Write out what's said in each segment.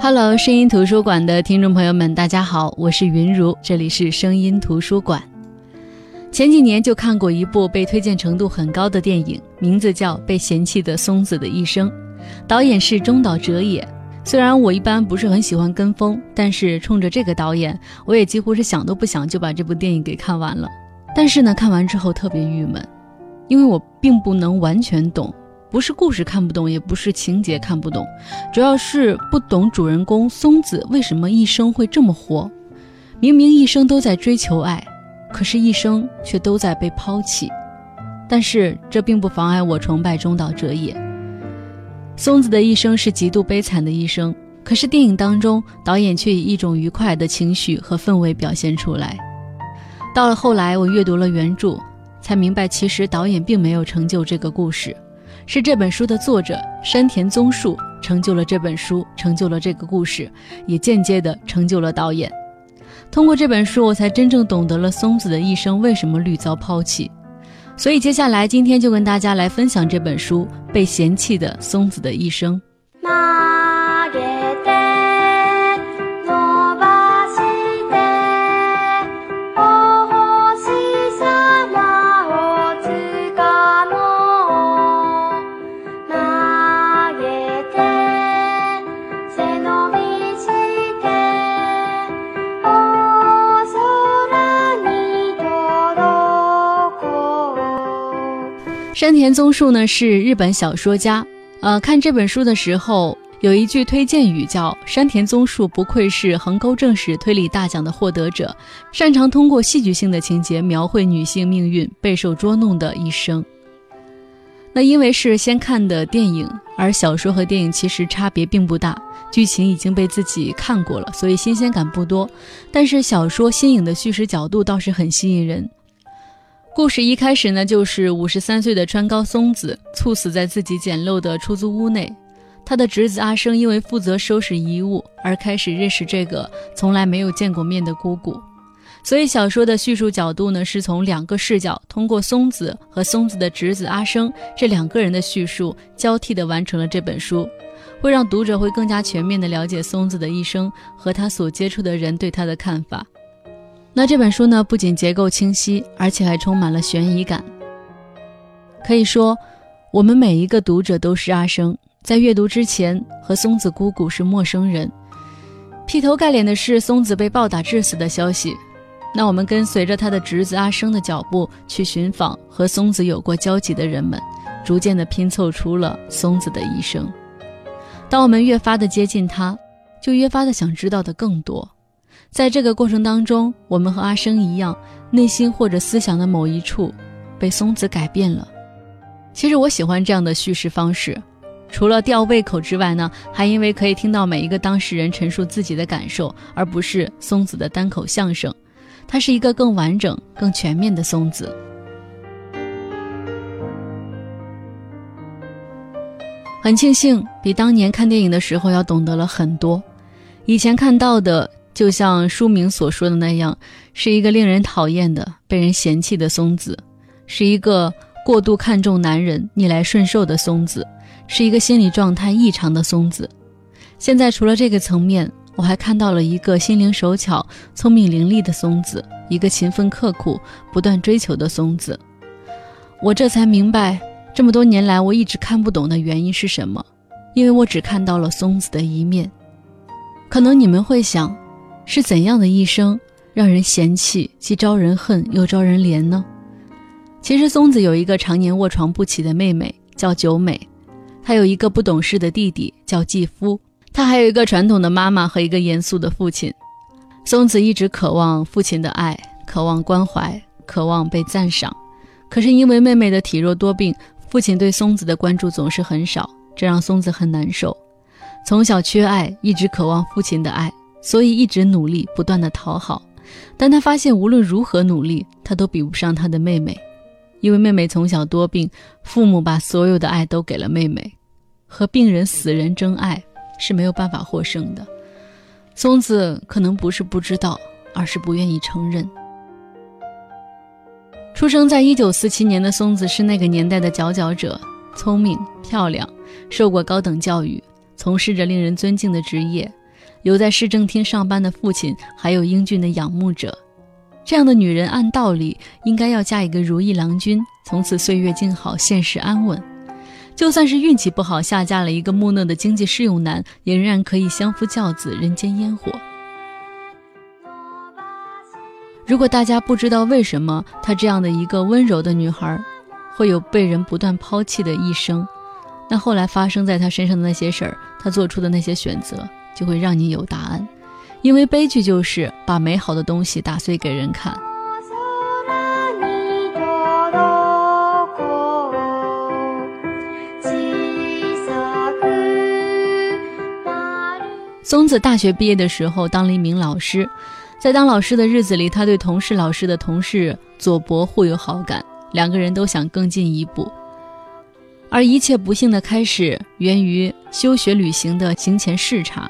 Hello，声音图书馆的听众朋友们，大家好，我是云如，这里是声音图书馆。前几年就看过一部被推荐程度很高的电影，名字叫《被嫌弃的松子的一生》，导演是中岛哲也。虽然我一般不是很喜欢跟风，但是冲着这个导演，我也几乎是想都不想就把这部电影给看完了。但是呢，看完之后特别郁闷，因为我并不能完全懂，不是故事看不懂，也不是情节看不懂，主要是不懂主人公松子为什么一生会这么活。明明一生都在追求爱，可是一生却都在被抛弃。但是这并不妨碍我崇拜中岛哲也。松子的一生是极度悲惨的一生，可是电影当中导演却以一种愉快的情绪和氛围表现出来。到了后来，我阅读了原著，才明白其实导演并没有成就这个故事，是这本书的作者山田宗树成就了这本书，成就了这个故事，也间接的成就了导演。通过这本书，我才真正懂得了松子的一生为什么屡遭抛弃。所以接下来今天就跟大家来分享这本书《被嫌弃的松子的一生》。山田宗树呢是日本小说家，呃，看这本书的时候有一句推荐语叫“山田宗树不愧是横沟正史推理大奖的获得者，擅长通过戏剧性的情节描绘女性命运备受捉弄的一生”。那因为是先看的电影，而小说和电影其实差别并不大，剧情已经被自己看过了，所以新鲜感不多。但是小说新颖的叙事角度倒是很吸引人。故事一开始呢，就是五十三岁的川高松子猝死在自己简陋的出租屋内。他的侄子阿生因为负责收拾遗物而开始认识这个从来没有见过面的姑姑。所以小说的叙述角度呢，是从两个视角，通过松子和松子的侄子阿生这两个人的叙述交替的完成了这本书，会让读者会更加全面的了解松子的一生和他所接触的人对他的看法。那这本书呢，不仅结构清晰，而且还充满了悬疑感。可以说，我们每一个读者都是阿生，在阅读之前和松子姑姑是陌生人。劈头盖脸的是松子被暴打致死的消息。那我们跟随着他的侄子阿生的脚步去寻访和松子有过交集的人们，逐渐的拼凑出了松子的一生。当我们越发的接近他，就越发的想知道的更多。在这个过程当中，我们和阿生一样，内心或者思想的某一处被松子改变了。其实我喜欢这样的叙事方式，除了吊胃口之外呢，还因为可以听到每一个当事人陈述自己的感受，而不是松子的单口相声。它是一个更完整、更全面的松子。很庆幸，比当年看电影的时候要懂得了很多。以前看到的。就像书名所说的那样，是一个令人讨厌的、被人嫌弃的松子，是一个过度看重男人、逆来顺受的松子，是一个心理状态异常的松子。现在除了这个层面，我还看到了一个心灵手巧、聪明伶俐的松子，一个勤奋刻苦、不断追求的松子。我这才明白，这么多年来我一直看不懂的原因是什么，因为我只看到了松子的一面。可能你们会想。是怎样的一生让人嫌弃，既招人恨又招人怜呢？其实松子有一个常年卧床不起的妹妹，叫九美；她有一个不懂事的弟弟，叫继夫；她还有一个传统的妈妈和一个严肃的父亲。松子一直渴望父亲的爱，渴望关怀，渴望被赞赏。可是因为妹妹的体弱多病，父亲对松子的关注总是很少，这让松子很难受。从小缺爱，一直渴望父亲的爱。所以一直努力，不断的讨好，但他发现无论如何努力，他都比不上他的妹妹，因为妹妹从小多病，父母把所有的爱都给了妹妹，和病人、死人争爱是没有办法获胜的。松子可能不是不知道，而是不愿意承认。出生在一九四七年的松子是那个年代的佼佼者，聪明、漂亮，受过高等教育，从事着令人尊敬的职业。有在市政厅上班的父亲，还有英俊的仰慕者。这样的女人，按道理应该要嫁一个如意郎君，从此岁月静好，现实安稳。就算是运气不好，下嫁了一个木讷的经济适用男，也仍然可以相夫教子，人间烟火。如果大家不知道为什么她这样的一个温柔的女孩，会有被人不断抛弃的一生，那后来发生在她身上的那些事儿，她做出的那些选择，就会让你有答案。因为悲剧就是把美好的东西打碎给人看。松子大学毕业的时候当了一名老师，在当老师的日子里，他对同事老师的同事佐伯互有好感，两个人都想更进一步。而一切不幸的开始源于休学旅行的行前视察。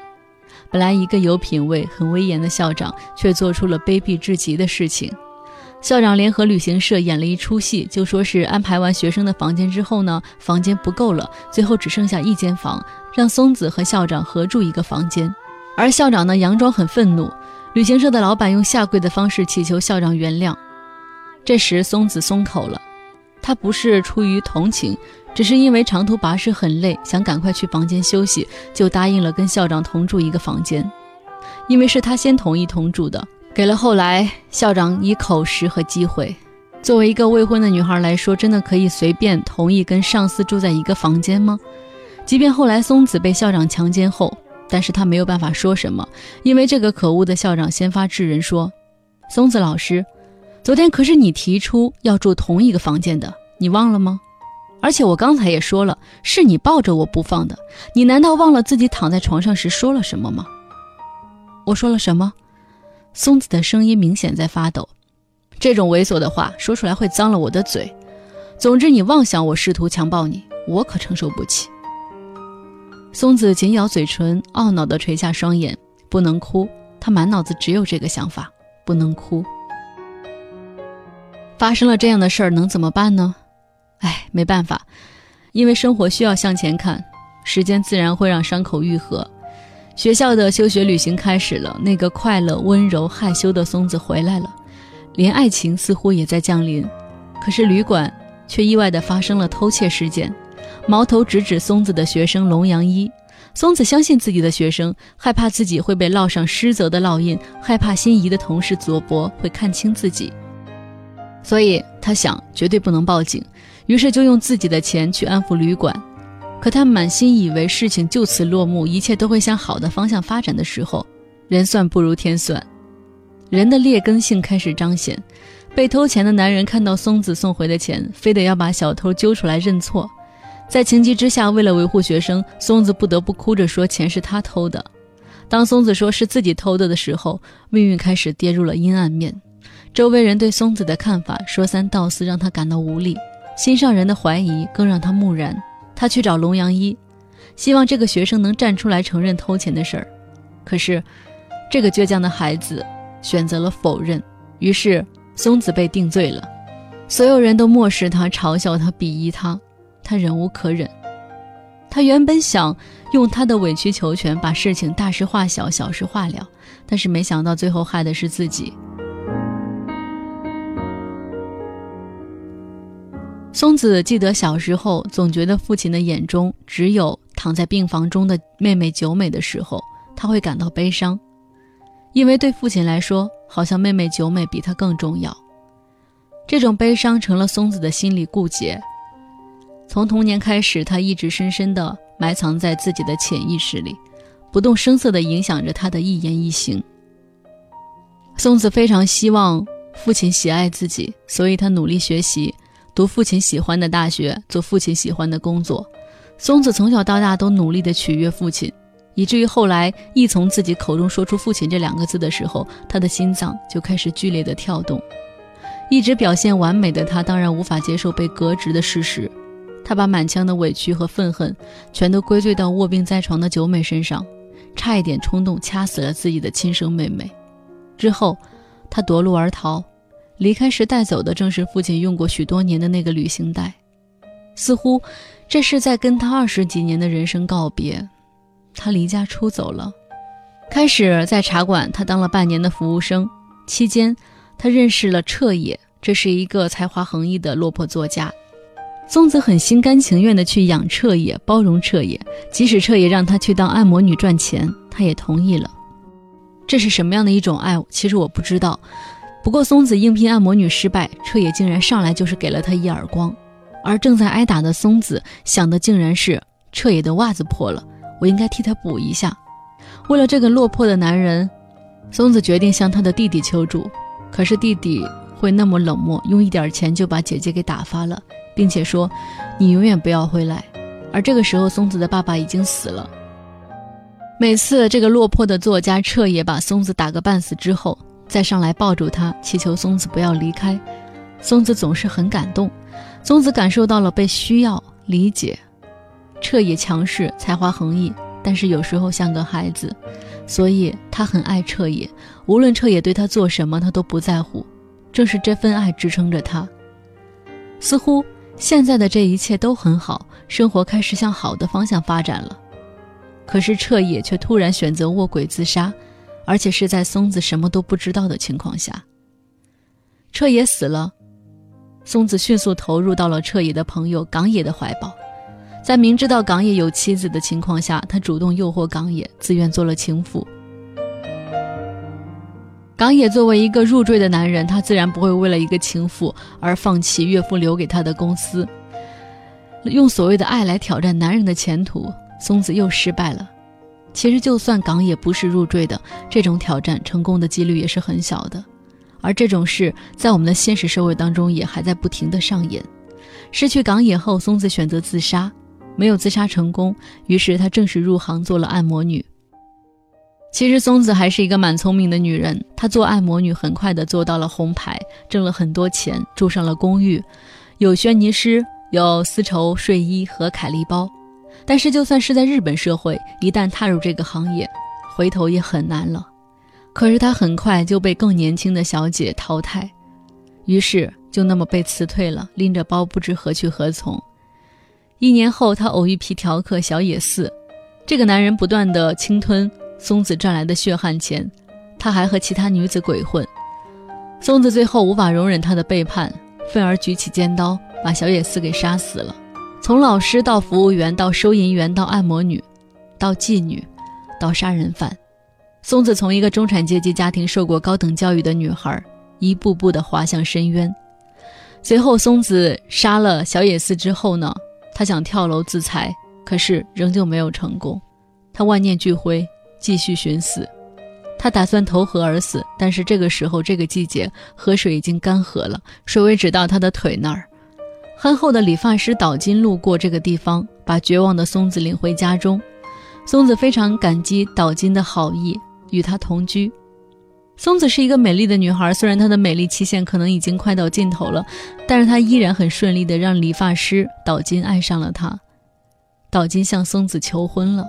本来一个有品位、很威严的校长，却做出了卑鄙至极的事情。校长联合旅行社演了一出戏，就说是安排完学生的房间之后呢，房间不够了，最后只剩下一间房，让松子和校长合住一个房间。而校长呢，佯装很愤怒。旅行社的老板用下跪的方式祈求校长原谅。这时松子松口了，他不是出于同情，只是因为长途跋涉很累，想赶快去房间休息，就答应了跟校长同住一个房间。因为是他先同意同住的。给了后来校长以口实和机会。作为一个未婚的女孩来说，真的可以随便同意跟上司住在一个房间吗？即便后来松子被校长强奸后，但是她没有办法说什么，因为这个可恶的校长先发制人说：“松子老师，昨天可是你提出要住同一个房间的，你忘了吗？而且我刚才也说了，是你抱着我不放的，你难道忘了自己躺在床上时说了什么吗？我说了什么？”松子的声音明显在发抖，这种猥琐的话说出来会脏了我的嘴。总之，你妄想我试图强暴你，我可承受不起。松子紧咬嘴唇，懊恼地垂下双眼，不能哭。他满脑子只有这个想法：不能哭。发生了这样的事儿，能怎么办呢？哎，没办法，因为生活需要向前看，时间自然会让伤口愈合。学校的休学旅行开始了，那个快乐、温柔、害羞的松子回来了，连爱情似乎也在降临。可是旅馆却意外地发生了偷窃事件，矛头直指松子的学生龙阳一。松子相信自己的学生，害怕自己会被烙上失责的烙印，害怕心仪的同事佐伯会看清自己，所以他想绝对不能报警，于是就用自己的钱去安抚旅馆。可他满心以为事情就此落幕，一切都会向好的方向发展的时候，人算不如天算，人的劣根性开始彰显。被偷钱的男人看到松子送回的钱，非得要把小偷揪出来认错。在情急之下，为了维护学生，松子不得不哭着说钱是他偷的。当松子说是自己偷的的时候，命运开始跌入了阴暗面。周围人对松子的看法说三道四，让他感到无力。心上人的怀疑更让他木然。他去找龙阳一，希望这个学生能站出来承认偷钱的事儿。可是，这个倔强的孩子选择了否认。于是，松子被定罪了。所有人都漠视他，嘲笑他，鄙夷他。他忍无可忍。他原本想用他的委曲求全把事情大事化小，小事化了，但是没想到最后害的是自己。松子记得小时候，总觉得父亲的眼中只有躺在病房中的妹妹久美的时候，他会感到悲伤，因为对父亲来说，好像妹妹久美比他更重要。这种悲伤成了松子的心理固结，从童年开始，他一直深深地埋藏在自己的潜意识里，不动声色地影响着他的一言一行。松子非常希望父亲喜爱自己，所以他努力学习。读父亲喜欢的大学，做父亲喜欢的工作。松子从小到大都努力的取悦父亲，以至于后来一从自己口中说出“父亲”这两个字的时候，他的心脏就开始剧烈的跳动。一直表现完美的他，当然无法接受被革职的事实。他把满腔的委屈和愤恨全都归罪到卧病在床的九美身上，差一点冲动掐死了自己的亲生妹妹。之后，他夺路而逃。离开时带走的正是父亲用过许多年的那个旅行袋，似乎这是在跟他二十几年的人生告别。他离家出走了，开始在茶馆，他当了半年的服务生，期间他认识了彻野，这是一个才华横溢的落魄作家。松子很心甘情愿地去养彻野，包容彻野，即使彻野让他去当按摩女赚钱，他也同意了。这是什么样的一种爱？其实我不知道。不过松子应聘按摩女失败，彻野竟然上来就是给了她一耳光。而正在挨打的松子想的竟然是彻野的袜子破了，我应该替他补一下。为了这个落魄的男人，松子决定向他的弟弟求助。可是弟弟会那么冷漠，用一点钱就把姐姐给打发了。并且说：“你永远不要回来。”而这个时候，松子的爸爸已经死了。每次这个落魄的作家彻野把松子打个半死之后，再上来抱住他，祈求松子不要离开，松子总是很感动。松子感受到了被需要、理解。彻也强势，才华横溢，但是有时候像个孩子，所以他很爱彻也。无论彻也对他做什么，他都不在乎。正是这份爱支撑着他。似乎。现在的这一切都很好，生活开始向好的方向发展了。可是彻也却突然选择卧轨自杀，而且是在松子什么都不知道的情况下。彻野死了，松子迅速投入到了彻野的朋友港野的怀抱。在明知道港野有妻子的情况下，他主动诱惑港野，自愿做了情妇。港野作为一个入赘的男人，他自然不会为了一个情妇而放弃岳父留给他的公司，用所谓的爱来挑战男人的前途。松子又失败了。其实，就算港野不是入赘的，这种挑战成功的几率也是很小的。而这种事在我们的现实社会当中也还在不停的上演。失去港野后，松子选择自杀，没有自杀成功，于是她正式入行做了按摩女。其实松子还是一个蛮聪明的女人，她做按摩女很快的做到了红牌，挣了很多钱，住上了公寓，有轩尼诗，有丝绸睡衣和凯利包。但是就算是在日本社会，一旦踏入这个行业，回头也很难了。可是他很快就被更年轻的小姐淘汰，于是就那么被辞退了，拎着包不知何去何从。一年后，他偶遇皮条客小野寺，这个男人不断的侵吞。松子赚来的血汗钱，他还和其他女子鬼混。松子最后无法容忍他的背叛，愤而举起尖刀，把小野寺给杀死了。从老师到服务员，到收银员，到按摩女，到妓女，到杀人犯，松子从一个中产阶级家庭受过高等教育的女孩，一步步的滑向深渊。随后，松子杀了小野寺之后呢，他想跳楼自裁，可是仍旧没有成功。他万念俱灰。继续寻死，他打算投河而死，但是这个时候，这个季节，河水已经干涸了，水位只到他的腿那儿。憨厚的理发师岛津路过这个地方，把绝望的松子领回家中。松子非常感激岛津的好意，与他同居。松子是一个美丽的女孩，虽然她的美丽期限可能已经快到尽头了，但是她依然很顺利的让理发师岛津爱上了她。岛津向松子求婚了。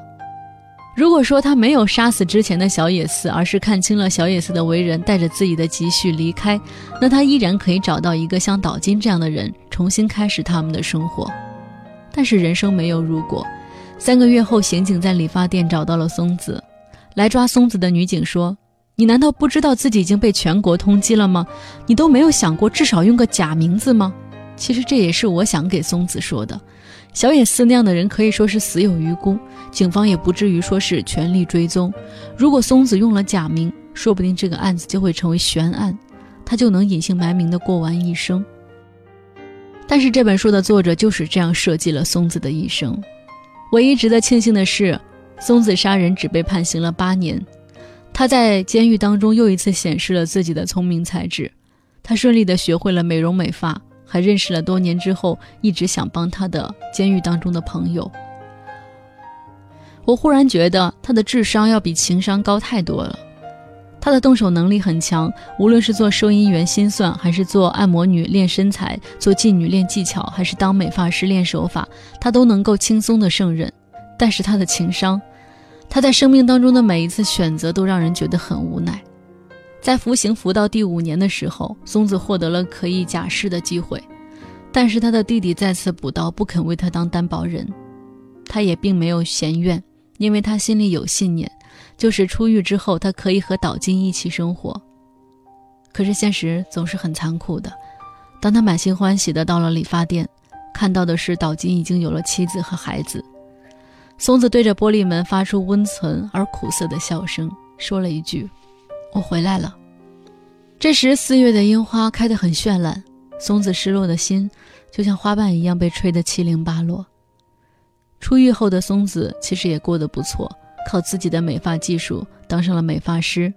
如果说他没有杀死之前的小野寺，而是看清了小野寺的为人，带着自己的积蓄离开，那他依然可以找到一个像岛津这样的人，重新开始他们的生活。但是人生没有如果。三个月后，刑警在理发店找到了松子，来抓松子的女警说：“你难道不知道自己已经被全国通缉了吗？你都没有想过至少用个假名字吗？”其实这也是我想给松子说的。小野寺那样的人可以说是死有余辜，警方也不至于说是全力追踪。如果松子用了假名，说不定这个案子就会成为悬案，他就能隐姓埋名的过完一生。但是这本书的作者就是这样设计了松子的一生。唯一值得庆幸的是，松子杀人只被判刑了八年，他在监狱当中又一次显示了自己的聪明才智，他顺利的学会了美容美发。还认识了多年之后，一直想帮他的监狱当中的朋友。我忽然觉得他的智商要比情商高太多了。他的动手能力很强，无论是做收银员心算，还是做按摩女练身材，做妓女练技巧，还是当美发师练手法，他都能够轻松的胜任。但是他的情商，他在生命当中的每一次选择都让人觉得很无奈。在服刑服到第五年的时候，松子获得了可以假释的机会，但是他的弟弟再次补刀，不肯为他当担保人。他也并没有嫌怨，因为他心里有信念，就是出狱之后他可以和岛津一起生活。可是现实总是很残酷的，当他满心欢喜的到了理发店，看到的是岛津已经有了妻子和孩子。松子对着玻璃门发出温存而苦涩的笑声，说了一句：“我回来了。”这时四月的樱花开得很绚烂，松子失落的心就像花瓣一样被吹得七零八落。出狱后的松子其实也过得不错，靠自己的美发技术当上了美发师。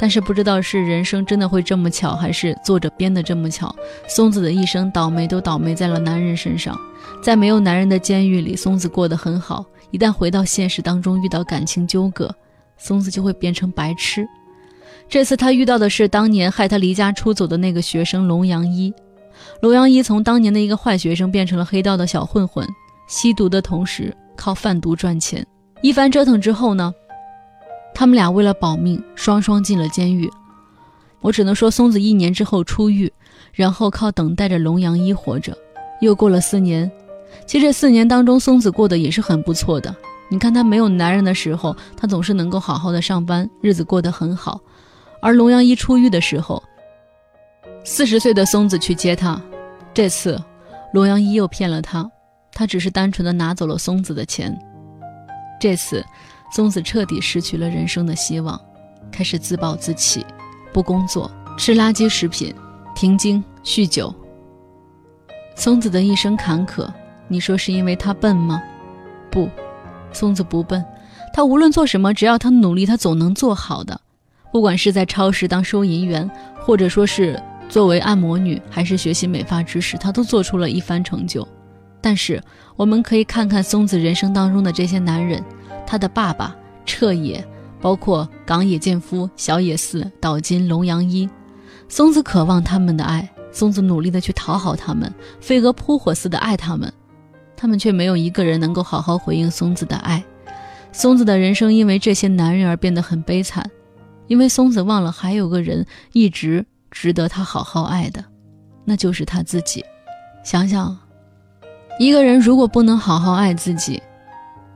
但是不知道是人生真的会这么巧，还是作者编的这么巧，松子的一生倒霉都倒霉在了男人身上。在没有男人的监狱里，松子过得很好；一旦回到现实当中，遇到感情纠葛，松子就会变成白痴。这次他遇到的是当年害他离家出走的那个学生龙阳一。龙阳一从当年的一个坏学生变成了黑道的小混混，吸毒的同时靠贩毒赚钱。一番折腾之后呢？他们俩为了保命，双双进了监狱。我只能说，松子一年之后出狱，然后靠等待着龙阳一活着。又过了四年，其实这四年当中，松子过得也是很不错的。你看，他没有男人的时候，他总是能够好好的上班，日子过得很好。而龙阳一出狱的时候，四十岁的松子去接他，这次龙阳一又骗了他，他只是单纯的拿走了松子的钱。这次。松子彻底失去了人生的希望，开始自暴自弃，不工作，吃垃圾食品，停经，酗酒。松子的一生坎坷，你说是因为他笨吗？不，松子不笨，他无论做什么，只要他努力，他总能做好的。不管是在超市当收银员，或者说是作为按摩女，还是学习美发知识，他都做出了一番成就。但是，我们可以看看松子人生当中的这些男人。他的爸爸彻野，包括冈野健夫、小野寺、岛津、龙阳一，松子渴望他们的爱，松子努力的去讨好他们，飞蛾扑火似的爱他们，他们却没有一个人能够好好回应松子的爱。松子的人生因为这些男人而变得很悲惨，因为松子忘了还有个人一直值得他好好爱的，那就是他自己。想想，一个人如果不能好好爱自己，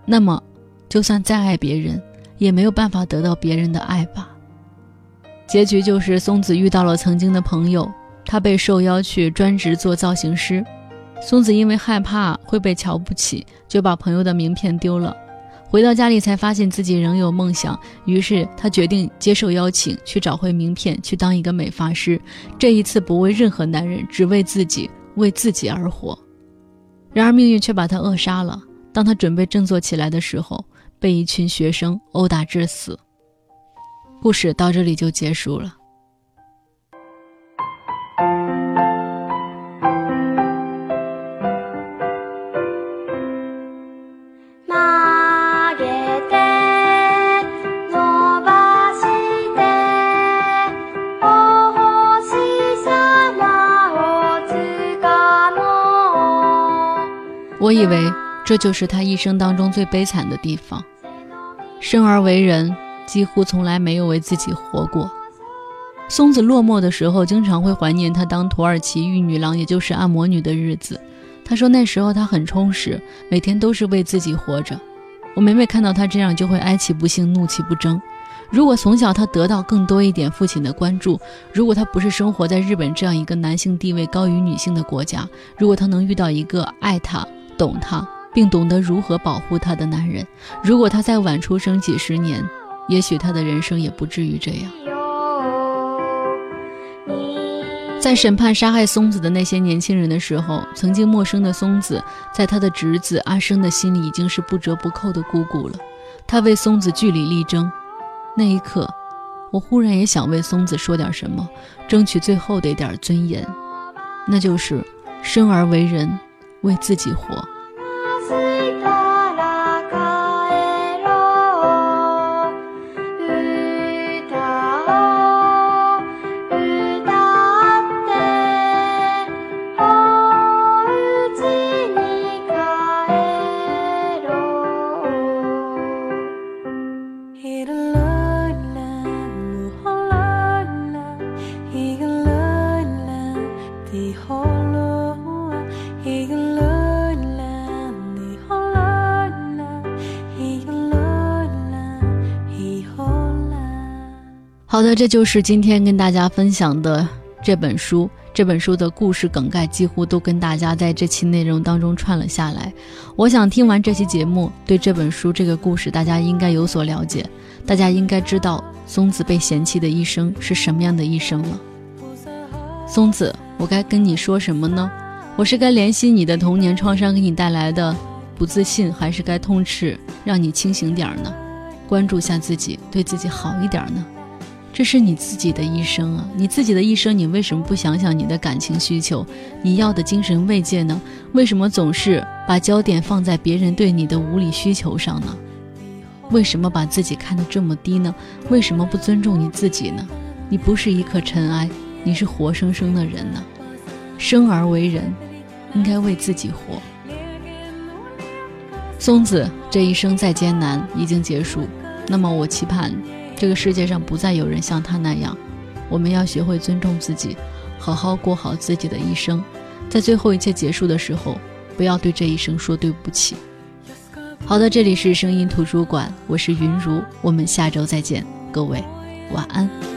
那么。就算再爱别人，也没有办法得到别人的爱吧。结局就是松子遇到了曾经的朋友，他被受邀去专职做造型师。松子因为害怕会被瞧不起，就把朋友的名片丢了。回到家里才发现自己仍有梦想，于是他决定接受邀请，去找回名片，去当一个美发师。这一次不为任何男人，只为自己，为自己而活。然而命运却把他扼杀了。当他准备振作起来的时候，被一群学生殴打致死。故事到这里就结束了。这就是他一生当中最悲惨的地方。生而为人，几乎从来没有为自己活过。松子落寞的时候，经常会怀念他当土耳其玉女郎，也就是按摩女的日子。他说那时候他很充实，每天都是为自己活着。我每每看到他这样，就会哀其不幸，怒其不争。如果从小他得到更多一点父亲的关注，如果他不是生活在日本这样一个男性地位高于女性的国家，如果他能遇到一个爱他、懂他。并懂得如何保护她的男人。如果他再晚出生几十年，也许他的人生也不至于这样。在审判杀害松子的那些年轻人的时候，曾经陌生的松子，在他的侄子阿生的心里已经是不折不扣的姑姑了。他为松子据理力争，那一刻，我忽然也想为松子说点什么，争取最后的一点尊严，那就是生而为人，为自己活。的，这就是今天跟大家分享的这本书。这本书的故事梗概几乎都跟大家在这期内容当中串了下来。我想听完这期节目，对这本书这个故事，大家应该有所了解。大家应该知道松子被嫌弃的一生是什么样的一生了。松子，我该跟你说什么呢？我是该怜惜你的童年创伤给你带来的不自信，还是该痛斥让你清醒点儿呢？关注下自己，对自己好一点呢？这是你自己的一生啊！你自己的一生，你为什么不想想你的感情需求？你要的精神慰藉呢？为什么总是把焦点放在别人对你的无理需求上呢？为什么把自己看得这么低呢？为什么不尊重你自己呢？你不是一颗尘埃，你是活生生的人呢！生而为人，应该为自己活。松子这一生再艰难已经结束，那么我期盼。这个世界上不再有人像他那样，我们要学会尊重自己，好好过好自己的一生，在最后一切结束的时候，不要对这一生说对不起。好的，这里是声音图书馆，我是云如，我们下周再见，各位晚安。